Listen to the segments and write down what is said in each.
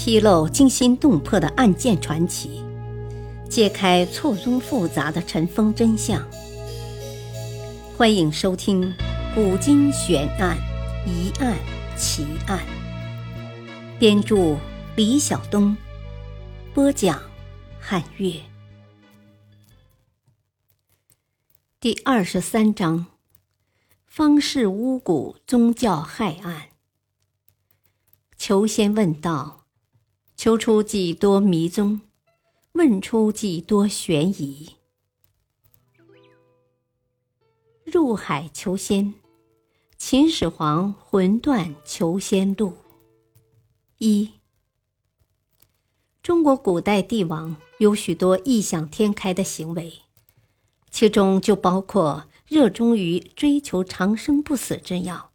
披露惊心动魄的案件传奇，揭开错综复杂的尘封真相。欢迎收听《古今悬案、疑案、奇案》。编著：李晓东，播讲：汉月。第二十三章：方氏巫蛊宗教害案。求仙问道，求出几多迷踪，问出几多悬疑。入海求仙，秦始皇魂断求仙路。一，中国古代帝王有许多异想天开的行为。其中就包括热衷于追求长生不死之药。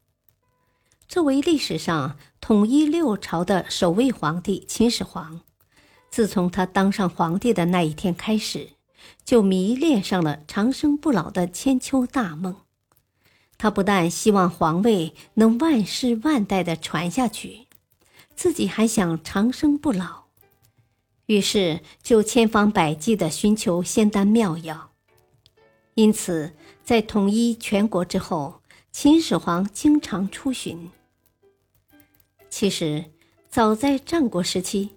作为历史上统一六朝的首位皇帝秦始皇，自从他当上皇帝的那一天开始，就迷恋上了长生不老的千秋大梦。他不但希望皇位能万世万代的传下去，自己还想长生不老，于是就千方百计的寻求仙丹妙药。因此，在统一全国之后，秦始皇经常出巡。其实，早在战国时期，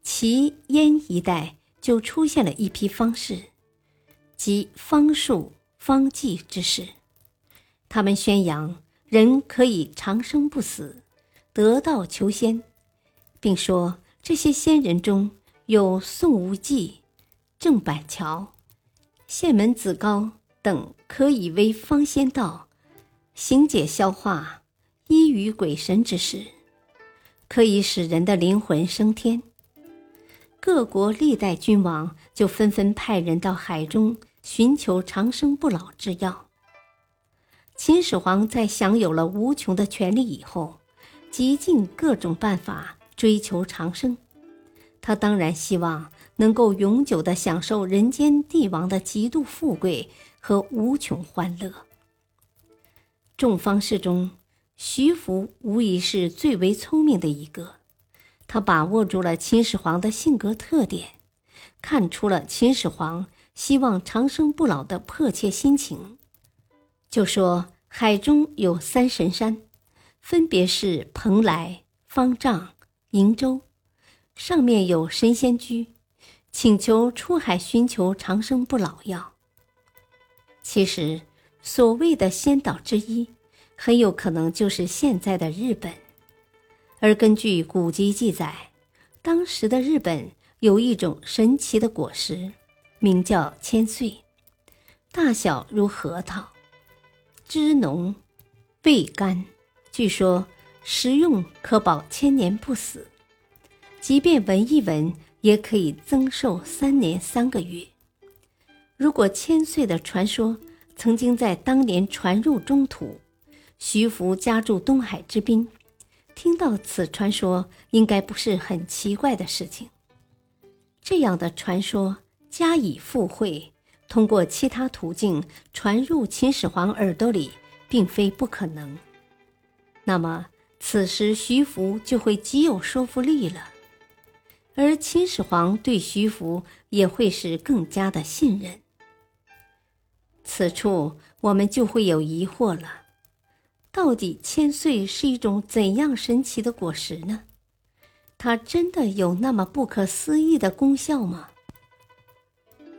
齐燕一带就出现了一批方士，即方术、方剂之士。他们宣扬人可以长生不死、得道求仙，并说这些仙人中有宋无忌、郑板桥、谢门子高。等可以为方仙道行解消化、医于鬼神之事，可以使人的灵魂升天。各国历代君王就纷纷派人到海中寻求长生不老之药。秦始皇在享有了无穷的权力以后，极尽各种办法追求长生。他当然希望能够永久的享受人间帝王的极度富贵。和无穷欢乐。众方士中，徐福无疑是最为聪明的一个。他把握住了秦始皇的性格特点，看出了秦始皇希望长生不老的迫切心情，就说：“海中有三神山，分别是蓬莱、方丈、瀛洲，上面有神仙居，请求出海寻求长生不老药。”其实，所谓的仙岛之一，很有可能就是现在的日本。而根据古籍记载，当时的日本有一种神奇的果实，名叫千岁，大小如核桃，汁浓，味甘，据说食用可保千年不死，即便闻一闻，也可以增寿三年三个月。如果千岁的传说曾经在当年传入中土，徐福家住东海之滨，听到此传说，应该不是很奇怪的事情。这样的传说加以附会，通过其他途径传入秦始皇耳朵里，并非不可能。那么，此时徐福就会极有说服力了，而秦始皇对徐福也会是更加的信任。此处我们就会有疑惑了：到底千岁是一种怎样神奇的果实呢？它真的有那么不可思议的功效吗？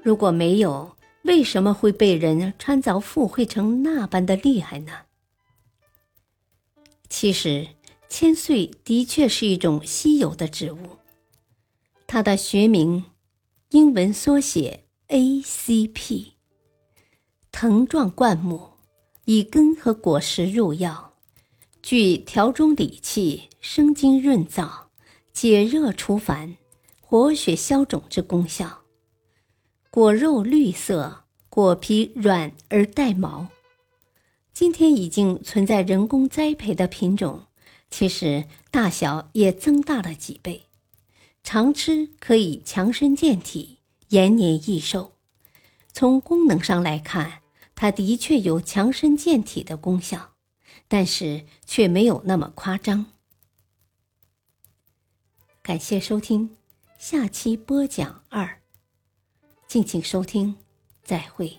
如果没有，为什么会被人穿凿附会成那般的厉害呢？其实，千岁的确是一种稀有的植物，它的学名，英文缩写 ACP。藤状灌木，以根和果实入药，具调中理气、生津润燥、解热除烦、活血消肿之功效。果肉绿色，果皮软而带毛。今天已经存在人工栽培的品种，其实大小也增大了几倍。常吃可以强身健体、延年益寿。从功能上来看，它的确有强身健体的功效，但是却没有那么夸张。感谢收听，下期播讲二。敬请收听，再会。